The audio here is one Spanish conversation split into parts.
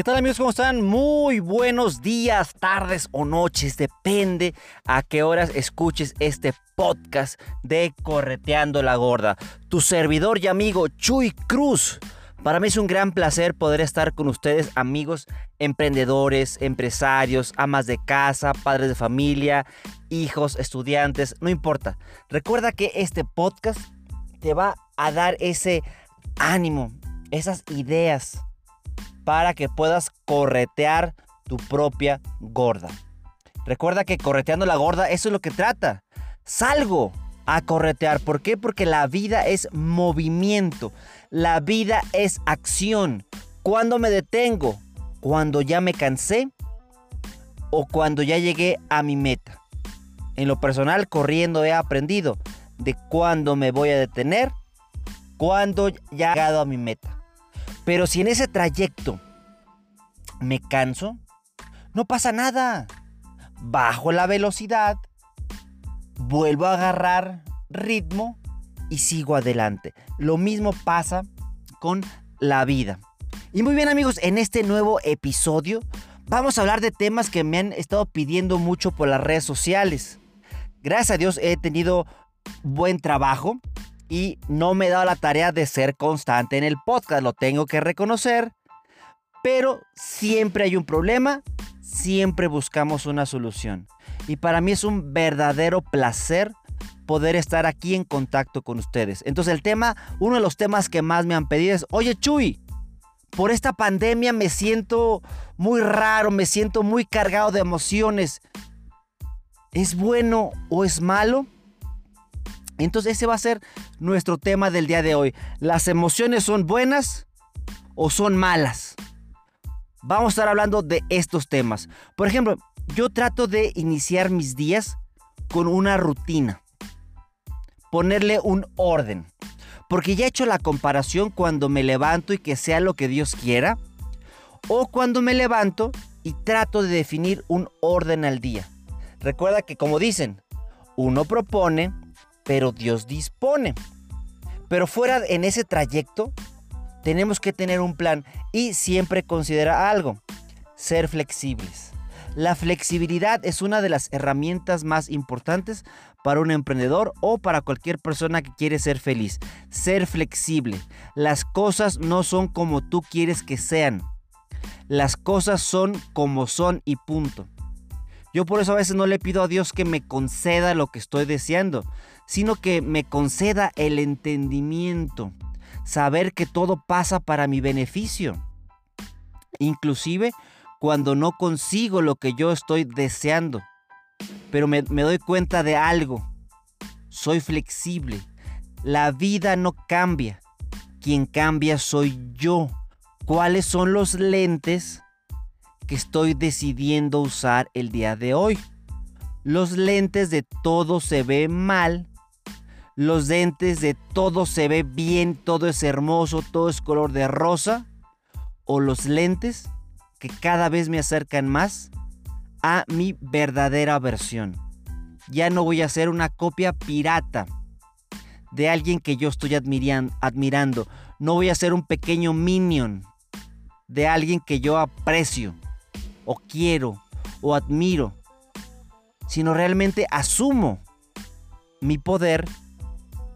¿Qué tal amigos? ¿Cómo están? Muy buenos días, tardes o noches, depende a qué horas escuches este podcast de Correteando la Gorda. Tu servidor y amigo Chuy Cruz. Para mí es un gran placer poder estar con ustedes, amigos emprendedores, empresarios, amas de casa, padres de familia, hijos, estudiantes, no importa. Recuerda que este podcast te va a dar ese ánimo, esas ideas para que puedas corretear tu propia gorda. Recuerda que correteando la gorda, eso es lo que trata. Salgo a corretear. ¿Por qué? Porque la vida es movimiento. La vida es acción. ¿Cuándo me detengo? Cuando ya me cansé o cuando ya llegué a mi meta. En lo personal, corriendo he aprendido de cuándo me voy a detener, cuando ya he llegado a mi meta. Pero si en ese trayecto me canso, no pasa nada. Bajo la velocidad, vuelvo a agarrar ritmo y sigo adelante. Lo mismo pasa con la vida. Y muy bien amigos, en este nuevo episodio vamos a hablar de temas que me han estado pidiendo mucho por las redes sociales. Gracias a Dios he tenido buen trabajo y no me he dado la tarea de ser constante en el podcast, lo tengo que reconocer. Pero siempre hay un problema, siempre buscamos una solución. Y para mí es un verdadero placer poder estar aquí en contacto con ustedes. Entonces el tema, uno de los temas que más me han pedido es, oye Chuy, por esta pandemia me siento muy raro, me siento muy cargado de emociones. ¿Es bueno o es malo? Entonces ese va a ser nuestro tema del día de hoy. ¿Las emociones son buenas o son malas? Vamos a estar hablando de estos temas. Por ejemplo, yo trato de iniciar mis días con una rutina. Ponerle un orden. Porque ya he hecho la comparación cuando me levanto y que sea lo que Dios quiera. O cuando me levanto y trato de definir un orden al día. Recuerda que como dicen, uno propone, pero Dios dispone. Pero fuera en ese trayecto, tenemos que tener un plan y siempre considera algo, ser flexibles. La flexibilidad es una de las herramientas más importantes para un emprendedor o para cualquier persona que quiere ser feliz. Ser flexible. Las cosas no son como tú quieres que sean. Las cosas son como son y punto. Yo por eso a veces no le pido a Dios que me conceda lo que estoy deseando, sino que me conceda el entendimiento, saber que todo pasa para mi beneficio. Inclusive cuando no consigo lo que yo estoy deseando. Pero me, me doy cuenta de algo. Soy flexible. La vida no cambia. Quien cambia soy yo. ¿Cuáles son los lentes que estoy decidiendo usar el día de hoy? Los lentes de todo se ve mal los dentes de todo se ve bien, todo es hermoso, todo es color de rosa, o los lentes que cada vez me acercan más a mi verdadera versión. Ya no voy a ser una copia pirata de alguien que yo estoy admirando. No voy a ser un pequeño minion de alguien que yo aprecio, o quiero, o admiro, sino realmente asumo mi poder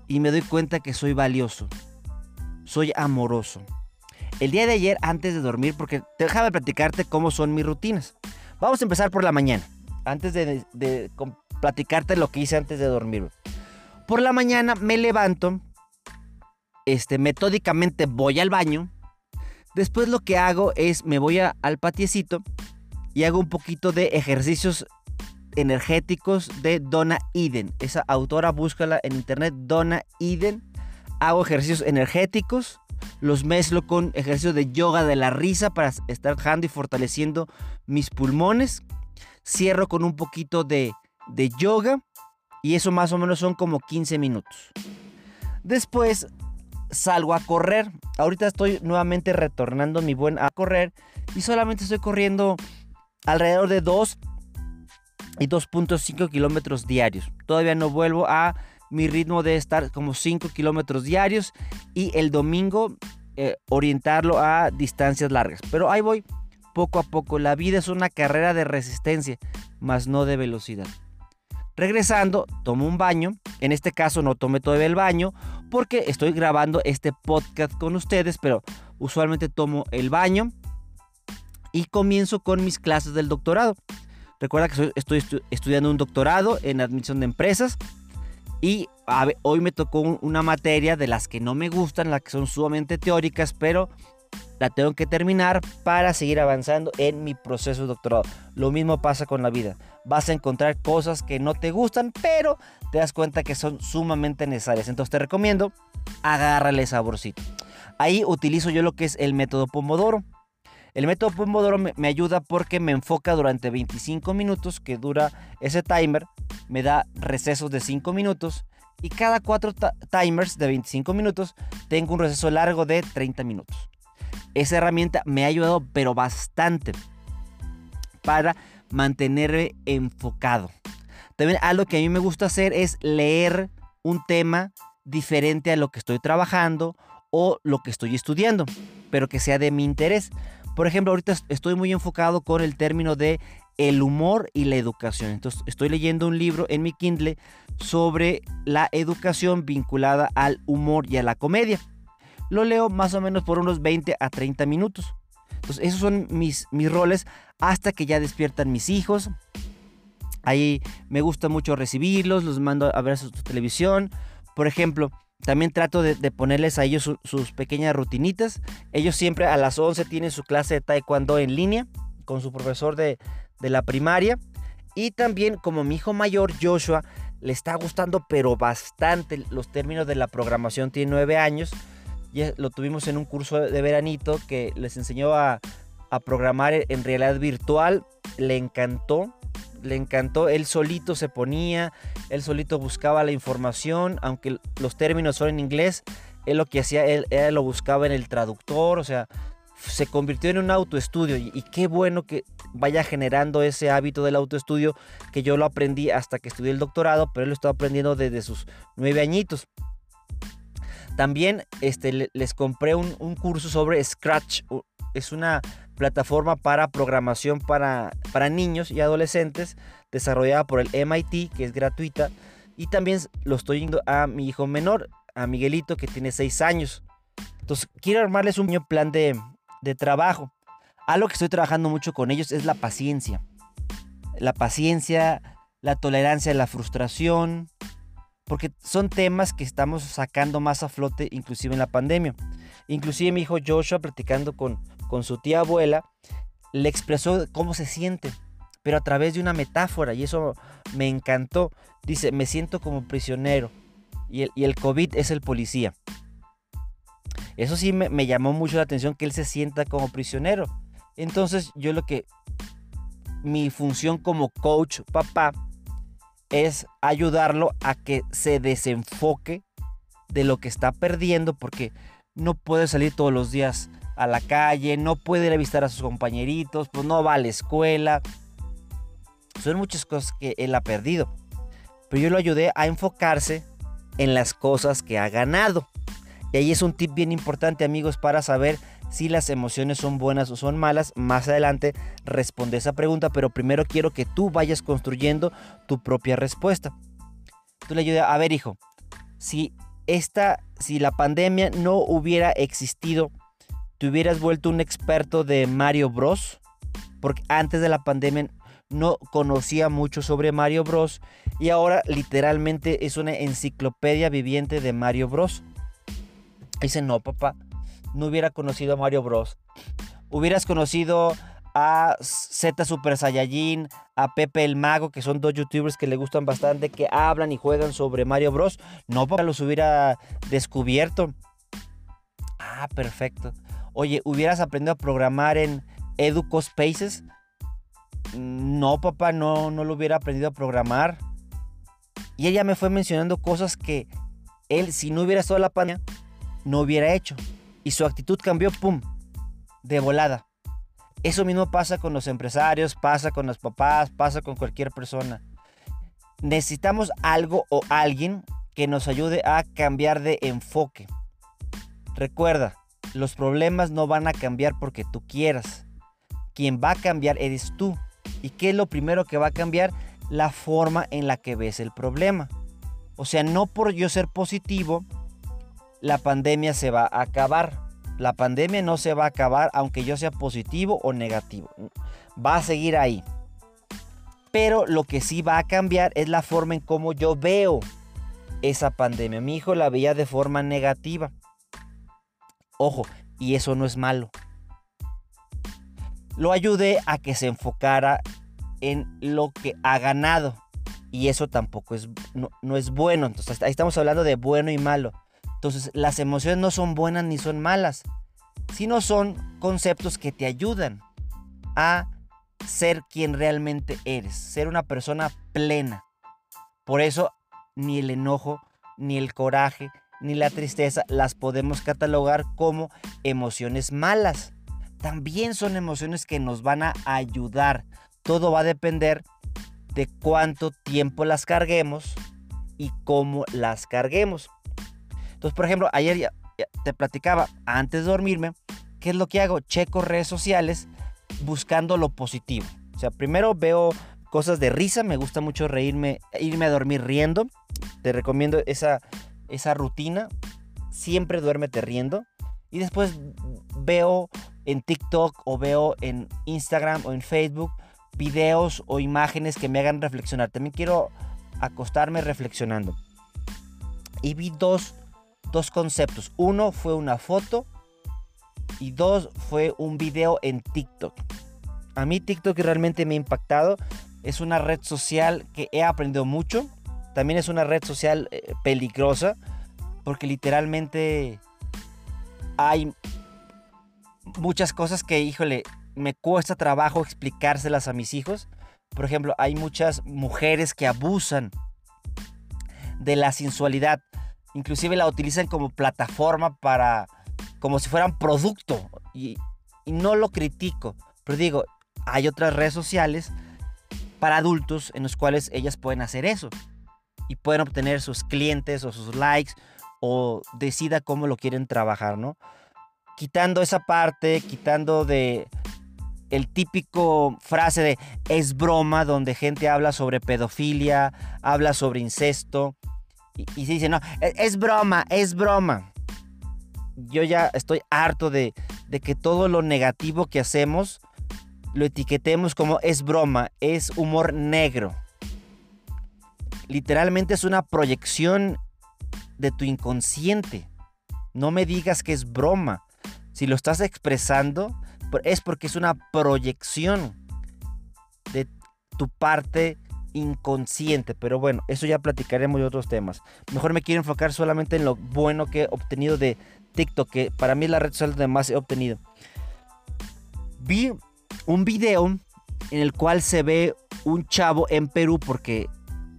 y me doy cuenta que soy valioso. Soy amoroso. El día de ayer, antes de dormir, porque déjame platicarte cómo son mis rutinas. Vamos a empezar por la mañana. Antes de, platicarte lo que hice antes de dormir. Por la mañana me levanto. Este, metódicamente voy al baño. Después lo que hago es me voy al patiecito y hago un poquito de ejercicios energéticos de Donna Eden. Esa autora, búscala en internet, Donna Eden. Hago ejercicios energéticos. los mezclo con ejercicio de yoga de la risa para estar bajando y fortaleciendo mis pulmones. Cierro con un poquito de, de yoga y eso más o menos son como 15 minutos. Después salgo a correr. Ahorita estoy nuevamente retornando mi buen a correr y solamente estoy corriendo alrededor de 2 y 2.5 kilómetros diarios. Todavía no vuelvo a mi ritmo de estar como 5 kilómetros diarios y el domingo eh, orientarlo a distancias largas. Pero ahí voy poco a poco. La vida es una carrera de resistencia, más no de velocidad. Regresando, tomo un baño. En este caso no tomé todavía el baño porque estoy grabando este podcast con ustedes, pero usualmente tomo el baño y comienzo con mis clases del doctorado. Recuerda que estoy estudiando un doctorado en admisión de empresas y hoy me tocó una materia de las que no me gustan, las que son sumamente teóricas, pero la tengo que terminar para seguir avanzando en mi proceso de doctorado. Lo mismo pasa con la vida. Vas a encontrar cosas que no te gustan, pero te das cuenta que son sumamente necesarias. Entonces te recomiendo, agárrale saborcito. Ahí utilizo yo lo que es el método Pomodoro. El método Pomodoro me, ayuda porque me enfoca durante 25 minutos, que dura ese timer, me da recesos de 5 minutos y cada 4 timers de 25 minutos tengo un receso largo de 30 minutos. Esa herramienta me ha ayudado pero bastante para mantenerme enfocado. También algo que a mí me gusta hacer es leer un tema diferente a lo que estoy trabajando o lo que estoy estudiando, pero que sea de mi interés. Por ejemplo, ahorita estoy muy enfocado con el término de el humor y la educación. Entonces, estoy leyendo un libro en mi Kindle sobre la educación vinculada al humor y a la comedia. Lo leo más o menos por unos 20 a 30 minutos. Entonces, esos son mis, mis roles hasta que ya despiertan mis hijos. Ahí me gusta mucho recibirlos, los mando a ver su televisión. Por ejemplo, también trato de, ponerles a ellos sus pequeñas rutinitas. Ellos siempre a las 11 tienen su clase de taekwondo en línea con su profesor de, la primaria. Y también como mi hijo mayor, Joshua, le está gustando pero bastante los términos de la programación. Tiene 9 años. Y lo tuvimos en un curso de veranito que les enseñó a programar en realidad virtual. Le encantó le encantó, él solito se ponía, él solito buscaba la información, aunque los términos son en inglés, él lo que hacía, él, lo buscaba en el traductor, o sea, se convirtió en un autoestudio y, qué bueno que vaya generando ese hábito del autoestudio que yo lo aprendí hasta que estudié el doctorado, pero él lo estaba aprendiendo desde sus nueve añitos. También este, les compré un curso sobre Scratch, es una plataforma para programación para, para niños y adolescentes desarrollada por el MIT, que es gratuita. Y también lo estoy yendo a mi hijo menor, a Miguelito, que tiene 6 años. Entonces, quiero armarles un plan de, de trabajo. Algo que estoy trabajando mucho con ellos es la paciencia. La paciencia, la tolerancia la frustración, porque son temas que estamos sacando más a flote inclusive en la pandemia. Inclusive mi hijo Joshua, platicando con, con su tía abuela, le expresó cómo se siente, pero a través de una metáfora, y eso me encantó. Dice, me siento como prisionero, y el, y el COVID es el policía. Eso sí me, me llamó mucho la atención que él se sienta como prisionero. Entonces yo lo que, mi función como coach, papá, es ayudarlo a que se desenfoque de lo que está perdiendo, porque no puede salir todos los días a la calle, no puede ir a visitar a sus compañeritos, pues no va a la escuela. Son muchas cosas que él ha perdido. Pero yo lo ayudé a enfocarse en las cosas que ha ganado. Y ahí es un tip bien importante amigos para saber si las emociones son buenas o son malas. Más adelante responde esa pregunta, pero primero quiero que tú vayas construyendo tu propia respuesta. Tú le ayudé a ver hijo, si esta, si la pandemia no hubiera existido, te hubieras vuelto un experto de Mario Bros. Porque antes de la pandemia no conocía mucho sobre Mario Bros. Y ahora literalmente es una enciclopedia viviente de Mario Bros. Dice, no, papá, no hubiera conocido a Mario Bros. Hubieras conocido a Z Super Saiyajin, a Pepe el Mago, que son dos youtubers que le gustan bastante, que hablan y juegan sobre Mario Bros. No, papá, los hubiera descubierto. Ah, perfecto. Oye, ¿hubieras aprendido a programar en Educo Spaces? No, papá, no, no lo hubiera aprendido a programar. Y ella me fue mencionando cosas que él, si no hubiera estado la pandemia, no hubiera hecho. Y su actitud cambió, ¡pum!, de volada. Eso mismo pasa con los empresarios, pasa con los papás, pasa con cualquier persona. Necesitamos algo o alguien que nos ayude a cambiar de enfoque. Recuerda, los problemas no van a cambiar porque tú quieras. Quien va a cambiar eres tú. ¿Y qué es lo primero que va a cambiar? La forma en la que ves el problema. O sea, no por yo ser positivo, la pandemia se va a acabar. La pandemia no se va a acabar aunque yo sea positivo o negativo. Va a seguir ahí. Pero lo que sí va a cambiar es la forma en cómo yo veo esa pandemia. Mi hijo la veía de forma negativa. Ojo, y eso no es malo. Lo ayudé a que se enfocara en lo que ha ganado. Y eso tampoco es, no, es bueno. Entonces ahí estamos hablando de bueno y malo. Entonces las emociones no son buenas ni son malas. Sino son conceptos que te ayudan a ser quien realmente eres. Ser una persona plena. Por eso ni el enojo, ni el coraje, ni la tristeza las podemos catalogar como emociones malas. También son emociones que nos van a ayudar. Todo va a depender de cuánto tiempo las carguemos y cómo las carguemos. Entonces, por ejemplo, ayer ya, te platicaba, antes de dormirme, ¿qué es lo que hago? Checo redes sociales buscando lo positivo. O sea, primero veo cosas de risa, me gusta mucho reírme, irme a dormir riendo. Te recomiendo esa, esa rutina. Siempre duérmete riendo. Y después veo en TikTok o veo en Instagram o en Facebook videos o imágenes que me hagan reflexionar. También quiero acostarme reflexionando. Y vi dos, dos conceptos. Uno fue una foto y dos fue un video en TikTok. A mí TikTok realmente me ha impactado. Es una red social que he aprendido mucho. También es una red social eh, peligrosa porque literalmente hay muchas cosas que, híjole, me cuesta trabajo explicárselas a mis hijos. Por ejemplo, hay muchas mujeres que abusan de la sensualidad. Inclusive la utilizan como plataforma para, como si fueran producto. Y, y no lo critico. Pero digo, hay otras redes sociales para adultos en los cuales ellas pueden hacer eso y pueden obtener sus clientes o sus likes o decida cómo lo quieren trabajar, ¿no? Quitando esa parte, quitando de el típico frase de es broma, donde gente habla sobre pedofilia, habla sobre incesto y, se dice, no, es, es, broma, es broma. Yo ya estoy harto de, de que todo lo negativo que hacemos lo etiquetemos como es broma, es humor negro literalmente es una proyección de tu inconsciente. No me digas que es broma. Si lo estás expresando, es porque es una proyección de tu parte inconsciente. Pero bueno, eso ya platicaremos de otros temas. Mejor me quiero enfocar solamente en lo bueno que he obtenido de TikTok, que para mí es la red social donde más he obtenido. Vi un video en el cual se ve un chavo en Perú porque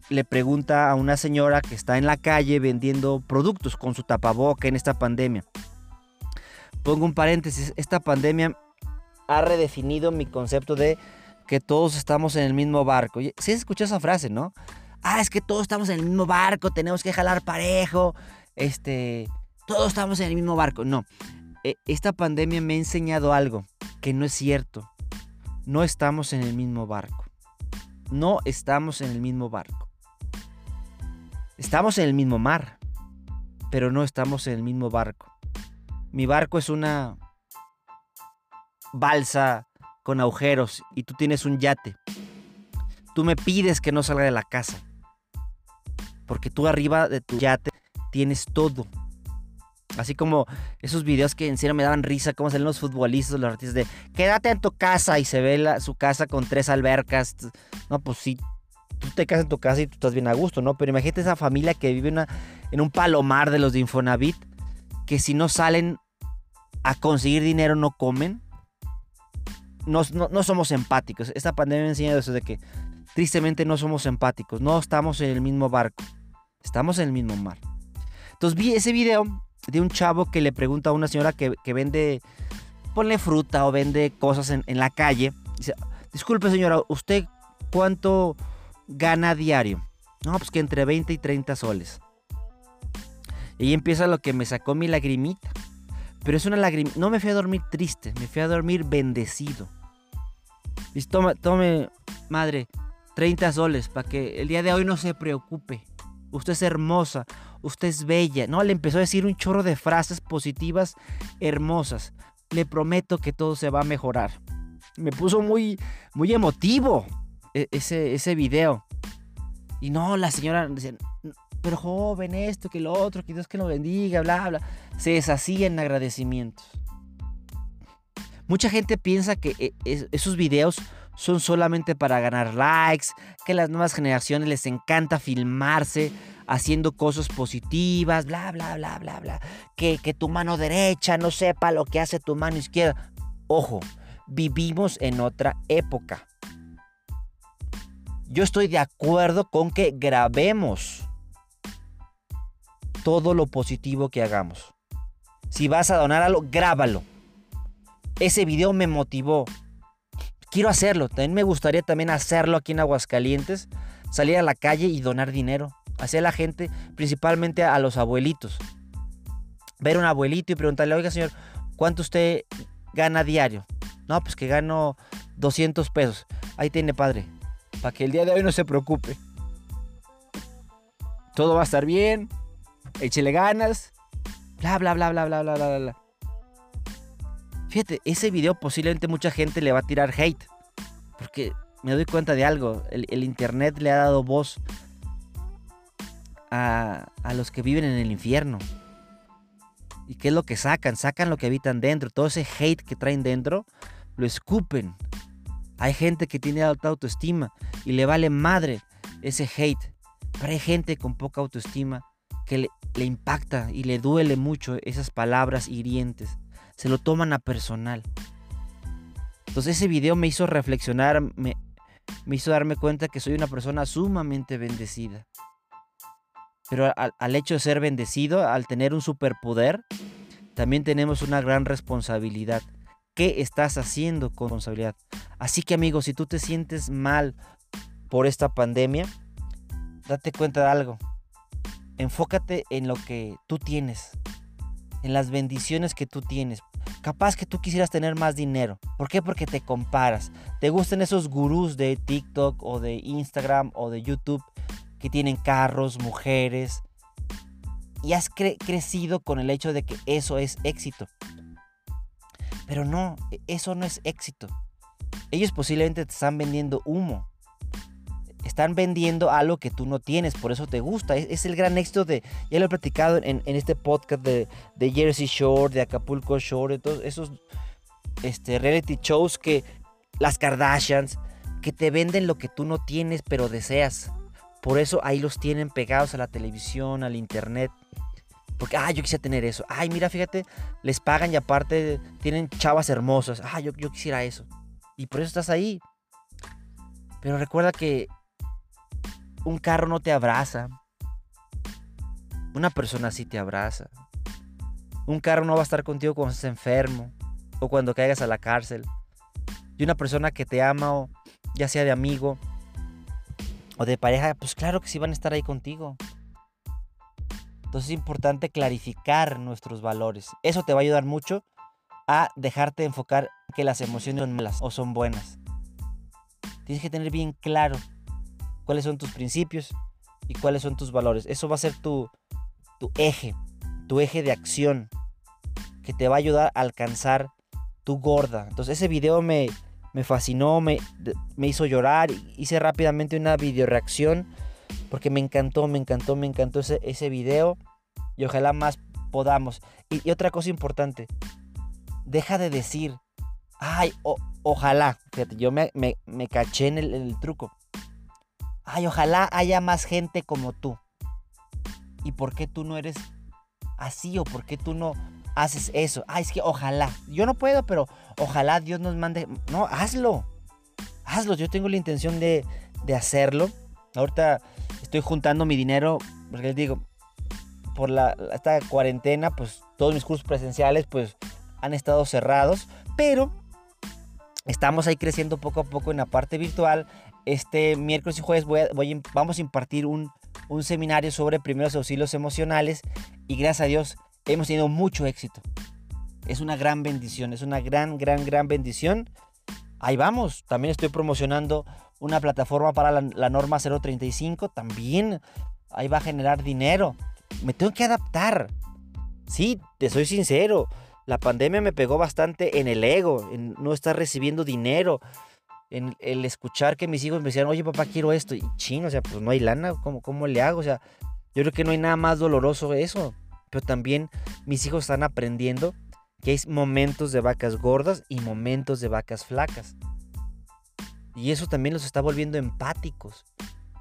le pregunta a una señora que está en la calle vendiendo productos con su tapaboca en esta pandemia. Pongo un paréntesis, esta pandemia ha redefinido mi concepto de que todos estamos en el mismo barco. Si ¿Sí escuchado esa frase, ¿no? Ah, es que todos estamos en el mismo barco, tenemos que jalar parejo, este, todos estamos en el mismo barco. No, e, esta pandemia me ha enseñado algo que no es cierto. No estamos en el mismo barco. No estamos en el mismo barco. Estamos en el mismo mar, pero no estamos en el mismo barco. Mi barco es una balsa con agujeros y tú tienes un yate. Tú me pides que no salga de la casa. Porque tú arriba de tu yate tienes todo. Así como esos videos que en me daban risa, como salen los futbolistas, los artistas de quédate en tu casa y se ve su casa con tres albercas. No, pues sí, tú te casas en tu casa y tú estás bien a gusto, ¿no? Pero imagínate esa familia que vive en un palomar de los de Infonavit, que si no salen a conseguir dinero no comen. No, no, somos empáticos. Esta pandemia me ha enseñado eso de que tristemente no somos empáticos. No estamos en el mismo barco. Estamos en el mismo mar. Entonces vi ese video de un chavo que le pregunta a una señora que, vende, ponle fruta o vende cosas en, en la calle. Dice, disculpe señora, ¿usted cuánto gana diario? No, pues que entre 20 y 30 soles. Y ahí empieza lo que me sacó mi lagrimita. Pero es una lagrimita. No me fui a dormir triste, me fui a dormir bendecido. Y tome, tome, madre, 30 soles para que el día de hoy no se preocupe. Usted es hermosa, usted es bella. No, le empezó a decir un chorro de frases positivas, hermosas. Le prometo que todo se va a mejorar. Me puso muy, muy emotivo ese, ese video. Y no, la señora decía, pero joven, esto, que lo otro, que Dios que lo bendiga, bla, bla. Se deshacía en agradecimientos. Mucha gente piensa que eh, esos videos son solamente para ganar likes, que a las nuevas generaciones les encanta filmarse haciendo cosas positivas, bla, bla, bla, bla, bla. Que, que tu mano derecha no sepa lo que hace tu mano izquierda. Ojo, vivimos en otra época. Yo estoy de acuerdo con que grabemos todo lo positivo que hagamos. Si vas a donar algo, grábalo. Ese video me motivó. Quiero hacerlo. También me gustaría también hacerlo aquí en Aguascalientes. Salir a la calle y donar dinero. Hacia la gente, principalmente a los abuelitos. Ver a un abuelito y preguntarle, oiga señor, ¿cuánto usted gana diario? No, pues que gano 200 pesos. Ahí tiene padre. Para que el día de hoy no se preocupe. Todo va a estar bien échele ganas, bla, bla, bla, bla, bla, bla, bla, bla. Fíjate, ese video posiblemente mucha gente le va a tirar hate. Porque me doy cuenta de algo. El, internet le ha dado voz a, a, los que viven en el infierno. ¿Y qué es lo que sacan? Sacan lo que habitan dentro. Todo ese hate que traen dentro, lo escupen. Hay gente que tiene alta autoestima y le vale madre ese hate. Pero hay gente con poca autoestima que le, impacta y le duele mucho esas palabras hirientes. Se lo toman a personal. Entonces ese video me hizo reflexionar, me, hizo darme cuenta que soy una persona sumamente bendecida. Pero al, hecho de ser bendecido, al tener un superpoder, también tenemos una gran responsabilidad. ¿Qué estás haciendo con responsabilidad? Así que amigos, si tú te sientes mal por esta pandemia, date cuenta de algo enfócate en lo que tú tienes, en las bendiciones que tú tienes. Capaz que tú quisieras tener más dinero. ¿Por qué? Porque te comparas. Te gustan esos gurús de TikTok o de Instagram o de YouTube que tienen carros, mujeres. Y has crecido con el hecho de que eso es éxito. Pero no, e-, eso no es éxito. Ellos posiblemente te están vendiendo humo están vendiendo algo que tú no tienes, por eso te gusta. Es, el gran éxito de, ya lo he platicado en, este podcast de, Jersey Shore, de Acapulco Shore, de todos esos este, reality shows que las Kardashians, que te venden lo que tú no tienes pero deseas. Por eso ahí los tienen pegados a la televisión, al internet. Porque, ah, yo quisiera tener eso. Ay, mira, fíjate, les pagan y aparte tienen chavas hermosas. Ah, yo, yo quisiera eso. Y por eso estás ahí. Pero recuerda que un carro no te abraza. Una persona sí te abraza. Un carro no va a estar contigo cuando estés enfermo o cuando caigas a la cárcel. Y una persona que te ama, o ya sea de amigo o de pareja, pues claro que sí van a estar ahí contigo. Entonces es importante clarificar nuestros valores. Eso te va a ayudar mucho a dejarte de enfocar que las emociones son o son buenas. Tienes que tener bien claro cuáles son tus principios y cuáles son tus valores. Eso va a ser tu, eje, tu eje de acción que te va a ayudar a alcanzar tu gorda. Entonces ese video me, me fascinó, me, me hizo llorar. Hice rápidamente una video reacción porque me encantó, me encantó, me encantó ese, ese video. Y ojalá más podamos. Y, otra cosa importante, deja de decir, ay, ojalá. Fíjate, yo me, me, caché en el truco ay, ojalá haya más gente como tú. ¿Y por qué tú no eres así o por qué tú no, haces eso. Ah, es que ojalá. Yo no puedo, pero ojalá Dios nos mande. No, hazlo. Hazlo. Yo tengo la intención de, de hacerlo. Ahorita estoy juntando mi dinero, porque les digo, por la, esta cuarentena, pues todos mis cursos presenciales, pues han estado cerrados, pero estamos ahí creciendo poco a poco en la parte virtual. Este miércoles y jueves voy vamos a impartir un, un seminario sobre primeros auxilios emocionales y gracias a Dios hemos tenido mucho éxito. Es una gran bendición, es una gran, gran, gran bendición. Ahí vamos, también estoy promocionando una plataforma para la, norma 035, también ahí va a generar dinero. Me tengo que adaptar. Sí, te soy sincero, la pandemia me pegó bastante en el ego, en no estar recibiendo dinero, en el escuchar que mis hijos me decían, oye papá, quiero esto, y chino, o sea, pues no hay lana, ¿cómo, cómo le hago? O sea, yo creo que no hay nada más doloroso que eso, pero también mis hijos están aprendiendo que hay momentos de vacas gordas y momentos de vacas flacas. Y eso también los está volviendo empáticos.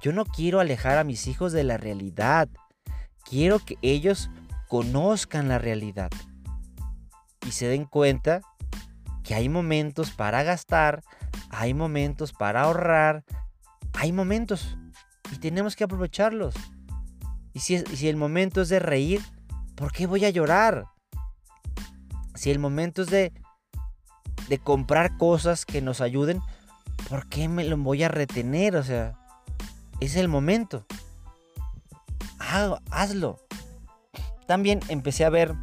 Yo no quiero alejar a mis hijos de la realidad. Quiero que ellos conozcan la realidad y se den cuenta que hay momentos para gastar, hay momentos para ahorrar, hay momentos y tenemos que aprovecharlos. Y si, el momento es de reír, ¿por qué voy a llorar? Si el momento es de, de comprar cosas que nos ayuden, ¿por qué me lo voy a retener? O sea, es el momento. hazlo. También empecé a ver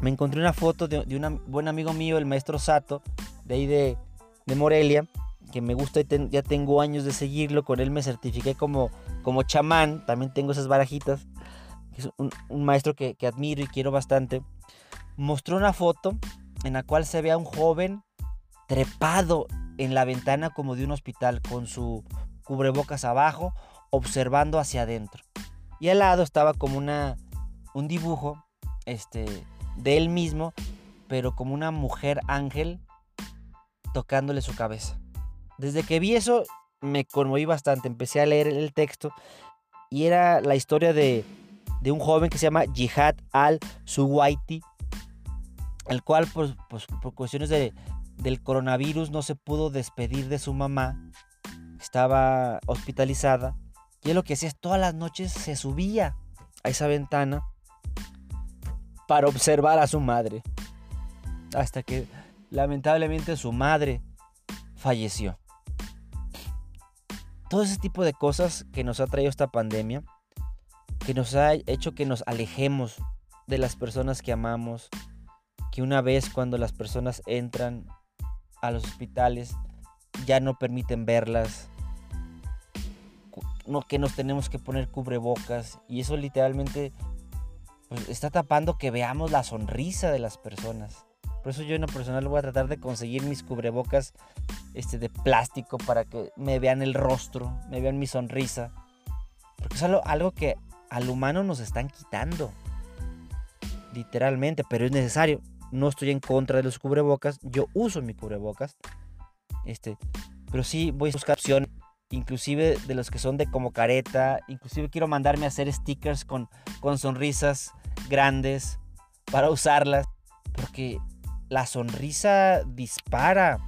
me encontré una foto de, un buen amigo mío, el maestro Sato, de ahí de, Morelia, que me gusta y ya tengo años de seguirlo. Con él me certifiqué como, como chamán, también tengo esas barajitas. Es un, maestro que, que, admiro y quiero bastante. Mostró una foto en la cual se ve a un joven trepado en la ventana como de un hospital con su cubrebocas abajo, observando hacia adentro. Y al lado estaba como una, un dibujo este, de él mismo, pero como una mujer ángel tocándole su cabeza. Desde que vi eso me conmoví bastante, empecé a leer el texto y era la historia de, de un joven que se llama Jihad al-Suwaiti, el cual pues, pues, por cuestiones de, del coronavirus no se pudo despedir de su mamá, estaba hospitalizada, y él lo que hacía es todas las noches se subía a esa ventana para observar a su madre. Hasta que lamentablemente su madre falleció. Todo ese tipo de cosas que nos ha traído esta pandemia, que nos ha hecho que nos alejemos de las personas que amamos, que una vez cuando las personas entran a los hospitales ya no permiten verlas, no, que nos tenemos que poner cubrebocas y eso literalmente pues, está tapando que veamos la sonrisa de las personas. Por eso yo en lo personal voy a tratar de conseguir mis cubrebocas este, de plástico para que me vean el rostro, me vean mi sonrisa. Porque es algo, que al humano nos están quitando. Literalmente, pero es necesario. No estoy en contra de los cubrebocas. Yo uso mi cubrebocas. Este, pero sí voy a buscar opción inclusive de los que son de como careta, inclusive quiero mandarme a hacer stickers con, con sonrisas grandes para usarlas, porque la sonrisa dispara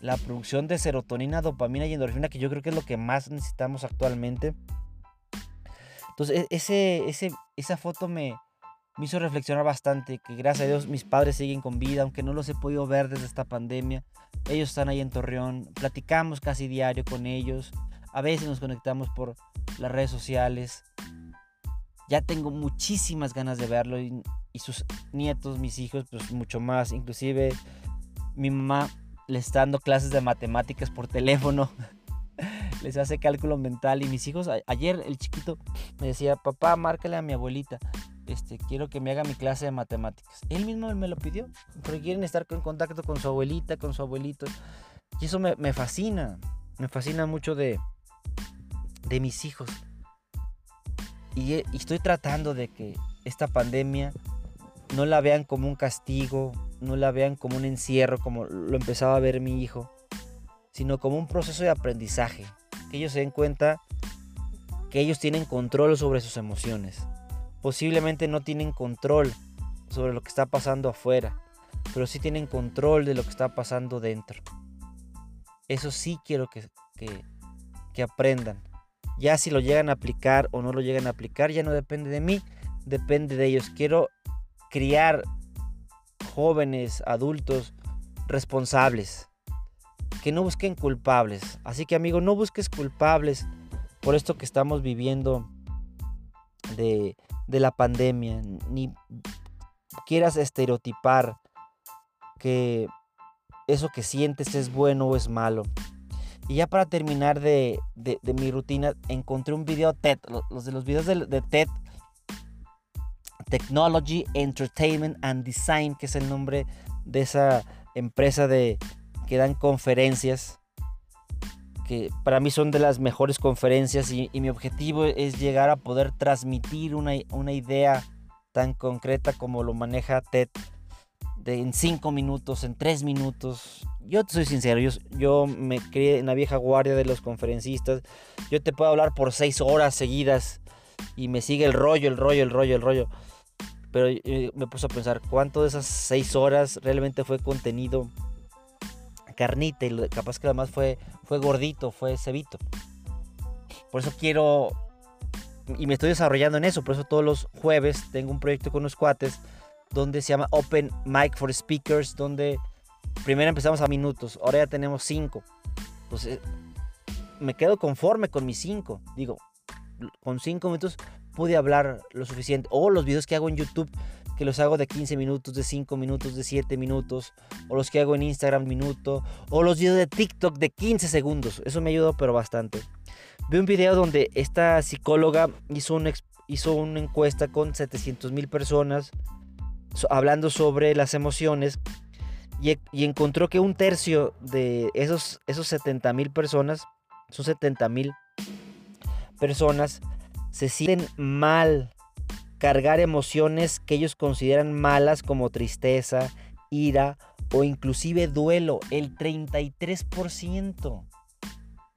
la producción de serotonina, dopamina y endorfina, que yo creo que es lo que más necesitamos actualmente. Entonces, e-, ese, ese, esa foto me, me hizo reflexionar bastante, que gracias a Dios mis padres siguen con vida, aunque no los he podido ver desde esta pandemia. Ellos están ahí en Torreón, platicamos casi diario con ellos, a veces nos conectamos por las redes sociales. Ya tengo muchísimas ganas de verlo y, sus nietos, mis hijos, pues mucho más. Inclusive mi mamá le está dando clases de matemáticas por teléfono. Les hace cálculo mental y mis hijos, ayer el chiquito me decía, papá, márcale a mi abuelita este, quiero que me haga mi clase de matemáticas. Él mismo me lo pidió, porque quieren estar en contacto con su abuelita, con su abuelito. Y eso me, fascina, me fascina mucho de, mis hijos. Y, y estoy tratando de que esta pandemia no la vean como un castigo, no la vean como un encierro, como lo empezaba a ver mi hijo, sino como un proceso de aprendizaje. Que ellos se den cuenta que ellos tienen control sobre sus emociones posiblemente no tienen control sobre lo que está pasando afuera, pero sí tienen control de lo que está pasando dentro. Eso sí quiero que, que, aprendan. Ya si lo llegan a aplicar o no lo llegan a aplicar, ya no depende de mí, depende de ellos. Quiero criar jóvenes, adultos responsables, que no busquen culpables. Así que amigo, no busques culpables por esto que estamos viviendo de, de la pandemia, ni quieras estereotipar que eso que sientes es bueno o es malo. Y ya para terminar de, de, mi rutina, encontré un video TED. Los de los videos de, de, TED, Technology, Entertainment and Design, que es el nombre de esa empresa de, que dan conferencias. Que para mí son de las mejores conferencias y, y mi objetivo es llegar a poder transmitir una, una idea tan concreta como lo maneja TED de en cinco minutos, en tres minutos. Yo te soy sincero, yo, yo me crié en la vieja guardia de los conferencistas. Yo te puedo hablar por seis horas seguidas y me sigue el rollo, el rollo, el rollo, el rollo. Pero me puse a pensar cuánto de esas seis horas realmente fue contenido carnita y capaz que además fue, fue gordito, fue cebito. Por eso quiero y me estoy desarrollando en eso. Por eso todos los jueves tengo un proyecto con los cuates donde se llama Open Mic for Speakers, donde primero empezamos a minutos, ahora ya tenemos cinco. Entonces, me quedo conforme con mis cinco. Digo, con cinco minutos pude hablar lo suficiente. O los videos que hago en YouTube, que los hago de 15 minutos, de 5 minutos, de 7 minutos. O los que hago en Instagram minuto. O los videos de TikTok de 15 segundos. Eso me ayudó, pero bastante. Vi un video donde esta psicóloga hizo, hizo una encuesta con 700 mil personas hablando sobre las emociones y, encontró que un tercio de esos, esos 70 mil personas, son 70 mil personas, se sienten mal cargar emociones que ellos consideran malas como tristeza, ira o inclusive duelo, el 33%.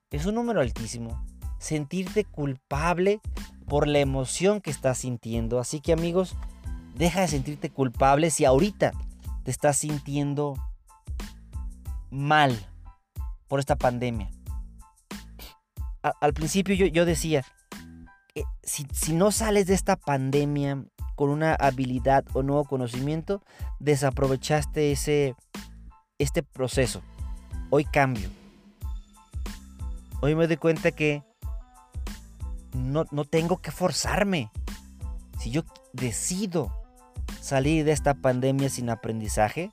Es un número altísimo. Sentirte culpable por la emoción que estás sintiendo. Así que amigos, Deja de sentirte culpable si ahorita te estás sintiendo mal por esta pandemia. al principio yo, decía, eh, si, no sales de esta pandemia con una habilidad o nuevo conocimiento, desaprovechaste ese, este proceso. Hoy cambio. Hoy me doy cuenta que no, no tengo que forzarme. Si yo decido salir de esta pandemia sin aprendizaje,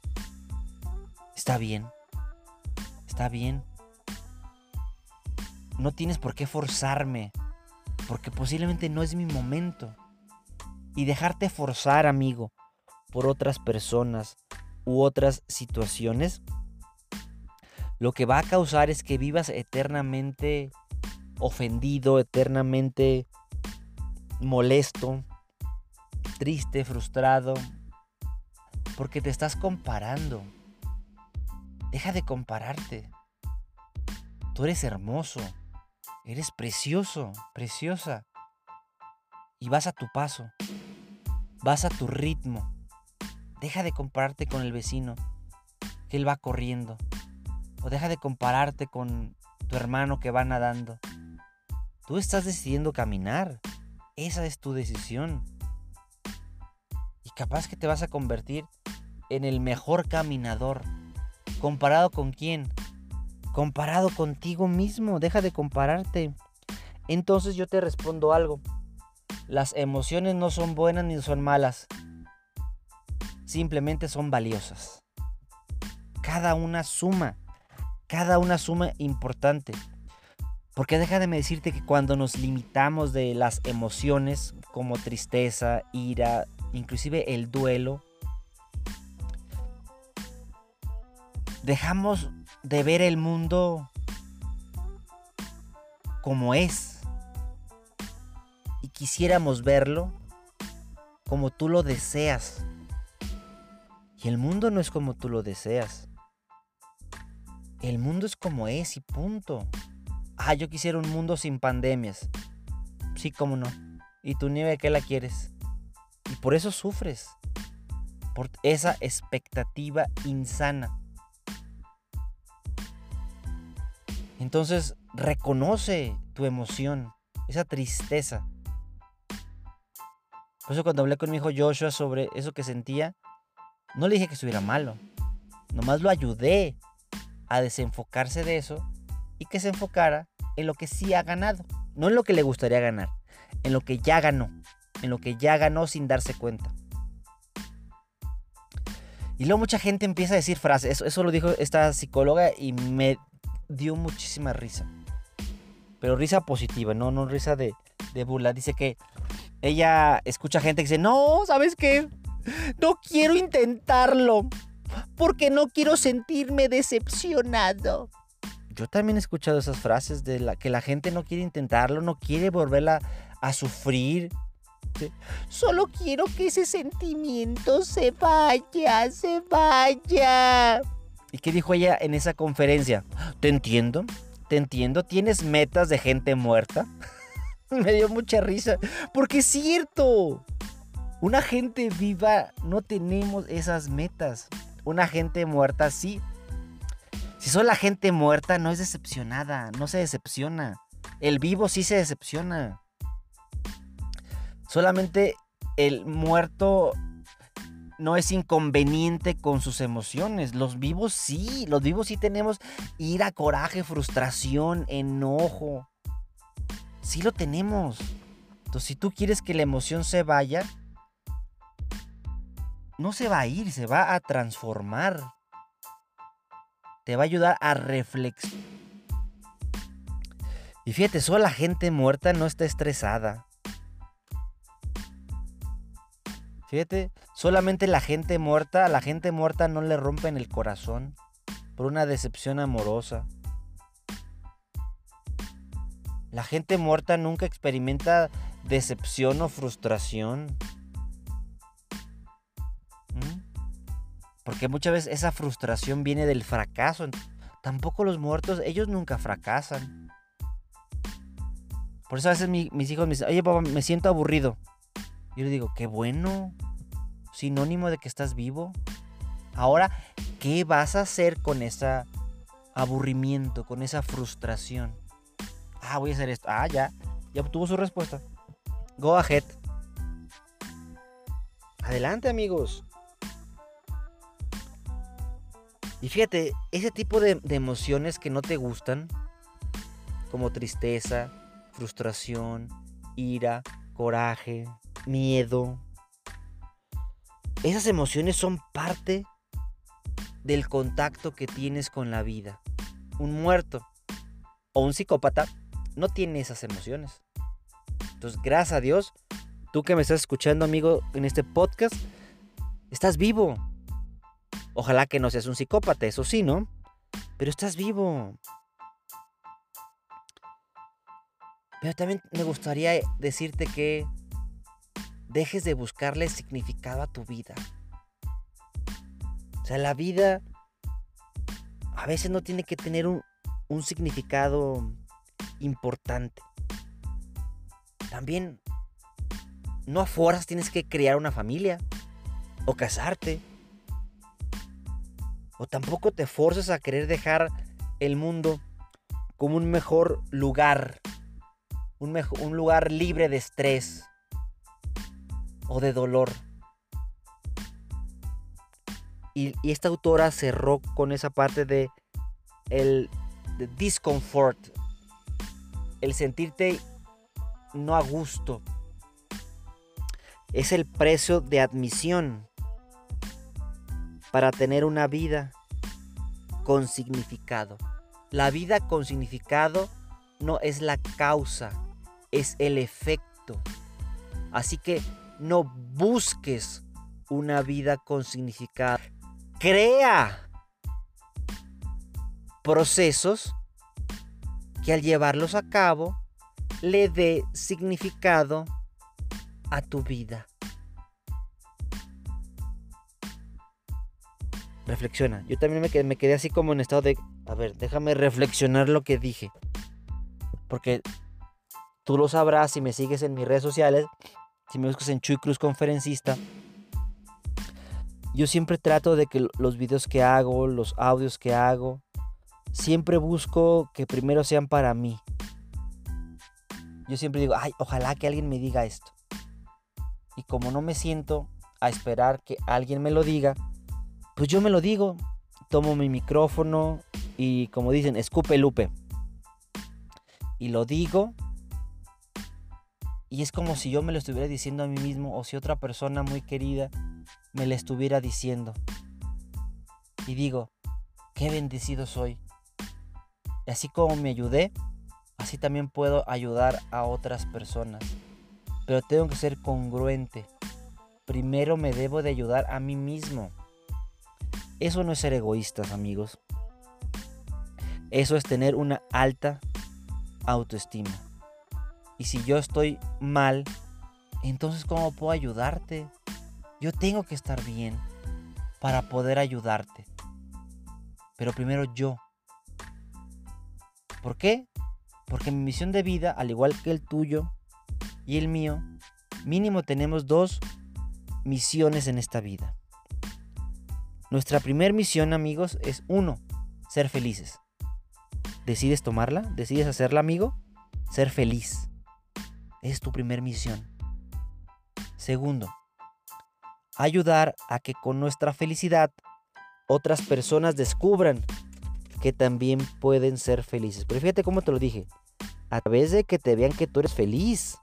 está bien. Está bien. No tienes por qué forzarme, porque posiblemente no es mi momento. Y dejarte forzar, amigo, por otras personas u otras situaciones, lo que va a causar es que vivas eternamente ofendido, eternamente molesto, triste, frustrado, porque te estás comparando. Deja de compararte. Tú eres hermoso, eres precioso, preciosa. Y vas a tu paso, vas a tu ritmo. Deja de compararte con el vecino, que él va corriendo. O deja de compararte con tu hermano que va nadando. Tú estás decidiendo caminar. Esa es tu decisión capaz que te vas a convertir en el mejor caminador. ¿Comparado con quién? Comparado contigo mismo. Deja de compararte. Entonces yo te respondo algo. Las emociones no son buenas ni son malas. Simplemente son valiosas. Cada una suma. Cada una suma importante. Porque déjame decirte que cuando nos limitamos de las emociones como tristeza, ira, inclusive el duelo, dejamos de ver el mundo como es y quisiéramos verlo como tú lo deseas. Y el mundo no es como tú lo deseas. El mundo es como es y punto. Ah, yo quisiera un mundo sin pandemias. Sí, cómo no. ¿Y tu nieve qué la quieres? Y por eso sufres. por esa expectativa insana. Entonces, reconoce tu emoción, esa tristeza. Por eso cuando hablé con mi hijo Joshua sobre eso que sentía, no le dije que estuviera malo. Nomás lo ayudé a desenfocarse de eso y que se enfocara en lo que sí ha ganado. No en lo que le gustaría ganar, en lo que ya ganó. En lo que ya ganó sin darse cuenta. Y luego mucha gente empieza a decir frases. Eso, eso lo dijo esta psicóloga y me dio muchísima risa. Pero risa positiva, no, no risa de, de burla. Dice que ella escucha gente que dice, no, ¿sabes qué? No quiero intentarlo. Porque no quiero sentirme decepcionado. Yo también he escuchado esas frases de la, que la gente no quiere intentarlo, no quiere volverla a sufrir. Solo quiero que ese sentimiento se vaya, se vaya. ¿Y qué dijo ella en esa conferencia? Te entiendo, te entiendo. ¿Tienes metas de gente muerta? Me dio mucha risa. Porque es cierto. Una gente viva no tenemos esas metas. Una gente muerta sí. Si son la gente muerta no es decepcionada, no se decepciona. El vivo sí se decepciona. Solamente el muerto no es inconveniente con sus emociones. Los vivos sí, los vivos sí tenemos ira, coraje, frustración, enojo. Sí lo tenemos. Entonces, si tú quieres que la emoción se vaya, no se va a ir, se va a transformar. Te va a ayudar a reflexionar. Y fíjate, solo la gente muerta no está estresada. Fíjate, solamente la gente muerta, a la gente muerta no le rompen el corazón por una decepción amorosa. La gente muerta nunca experimenta decepción o frustración. ¿Mm? Porque muchas veces esa frustración viene del fracaso. Tampoco los muertos, ellos nunca fracasan. Por eso a veces mis hijos me dicen, oye papá, me siento aburrido. Yo le digo, qué bueno. Sinónimo de que estás vivo. Ahora, ¿qué vas a hacer con ese aburrimiento, con esa frustración? Ah, voy a hacer esto. Ah, ya. Ya obtuvo su respuesta. Go ahead. Adelante, amigos. Y fíjate, ese tipo de, de, emociones que no te gustan, como tristeza, frustración, ira, coraje, miedo. Esas emociones son parte del contacto que tienes con la vida. Un muerto o un psicópata no tiene esas emociones. Entonces, gracias a Dios, tú que me estás escuchando, amigo, en este podcast, estás vivo. Ojalá que no seas un psicópata, eso sí, ¿no? Pero estás vivo. Pero también me gustaría decirte que dejes de buscarle significado a tu vida. O sea, la vida a veces no tiene que tener un, un significado importante. También no a tienes que crear una familia o casarte. O tampoco te forces a querer dejar el mundo como un mejor lugar. Un, un lugar libre de estrés, o de dolor. Y, esta autora cerró con esa parte de el de discomfort, el sentirte no a gusto. Es el precio de admisión para tener una vida con significado. La vida con significado no es la causa, es el efecto. Así que no busques una vida con significado. Crea procesos que al llevarlos a cabo le dé significado a tu vida. Reflexiona. Yo también me quedé, así como en estado de, a ver, déjame reflexionar lo que dije. Porque tú lo sabrás si me sigues en mis redes sociales si me buscas en Chuy Cruz Conferencista, yo siempre trato de que los videos que hago, los audios que hago, siempre busco que primero sean para mí. Yo siempre digo, ay, ojalá que alguien me diga esto. Y como no me siento a esperar que alguien me lo diga, pues yo me lo digo. Tomo mi micrófono y como dicen, escupe lupe. Y lo digo. Y es como si yo me lo estuviera diciendo a mí mismo o si otra persona muy querida me lo estuviera diciendo. Y digo, qué bendecido soy. Y así como me ayudé, así también puedo ayudar a otras personas. Pero tengo que ser congruente. Primero me debo de ayudar a mí mismo. Eso no es ser egoístas, amigos. Eso es tener una alta autoestima. Y si yo estoy mal, entonces ¿cómo puedo ayudarte? Yo tengo que estar bien para poder ayudarte. Pero primero yo. ¿Por qué? Porque mi misión de vida, al igual que el tuyo y el mío, mínimo tenemos dos misiones en esta vida. Nuestra primera misión, amigos, es uno, ser felices. ¿Decides tomarla? ¿Decides hacerla, amigo? Ser feliz. Es tu primer misión. Segundo, ayudar a que con nuestra felicidad otras personas descubran que también pueden ser felices. Pero fíjate cómo te lo dije. A través de que te vean que tú eres feliz.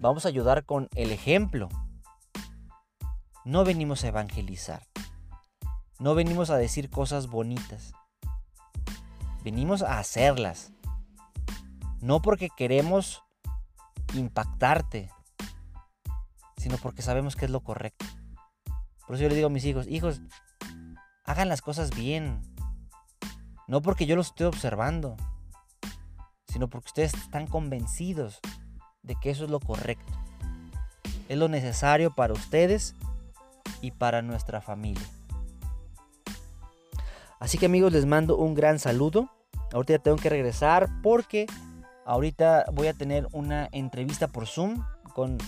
Vamos a ayudar con el ejemplo. No venimos a evangelizar. No venimos a decir cosas bonitas. Venimos a hacerlas. No porque queremos impactarte, sino porque sabemos que es lo correcto. Por eso yo le digo a mis hijos, hijos, hagan las cosas bien. No porque yo los esté observando, sino porque ustedes están convencidos de que eso es lo correcto. Es lo necesario para ustedes y para nuestra familia. Así que amigos, les mando un gran saludo. Ahorita ya tengo que regresar porque ahorita voy a tener una entrevista por Zoom con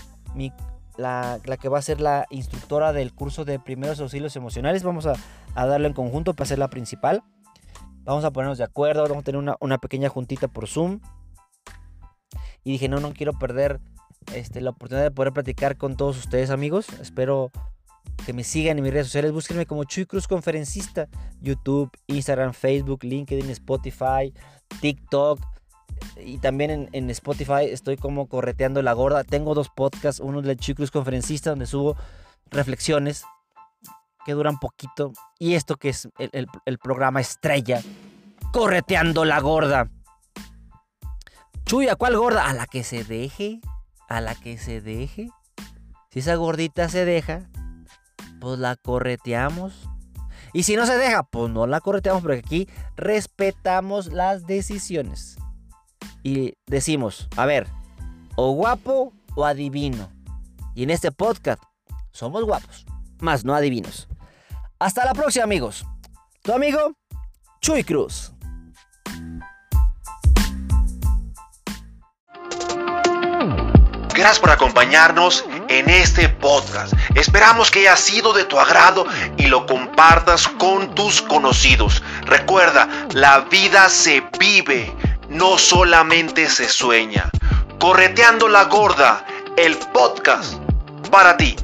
la, que va a ser la instructora del curso de primeros auxilios emocionales. Vamos a, darlo en conjunto para ser la principal. Vamos a ponernos de acuerdo, vamos a tener una, una pequeña juntita por Zoom. Y dije, no, no quiero perder este, la oportunidad de poder platicar con todos ustedes amigos. Espero que me sigan en mis redes sociales. Búsquenme como Chuy Cruz Conferencista. YouTube, Instagram, Facebook, LinkedIn, Spotify, TikTok. Y también en, Spotify estoy como correteando la gorda. Tengo dos podcasts. Uno de Chuy Cruz Conferencista donde subo reflexiones que duran poquito. Y esto que es el, programa estrella. Correteando la gorda. Chuy, ¿a cuál gorda? A la que se deje. A la que se deje. Si esa gordita se deja, pues la correteamos. Y si no se deja, pues no la correteamos, porque aquí respetamos las decisiones. Y decimos, a ver, o guapo o adivino. Y en este podcast somos guapos, más no adivinos. Hasta la próxima, amigos. Tu amigo, Chuy Cruz. Gracias por acompañarnos en este podcast. Esperamos que haya sido de tu agrado y lo compartas con tus conocidos. Recuerda, la vida se vive, no solamente se sueña. Correteando la gorda, el podcast para ti.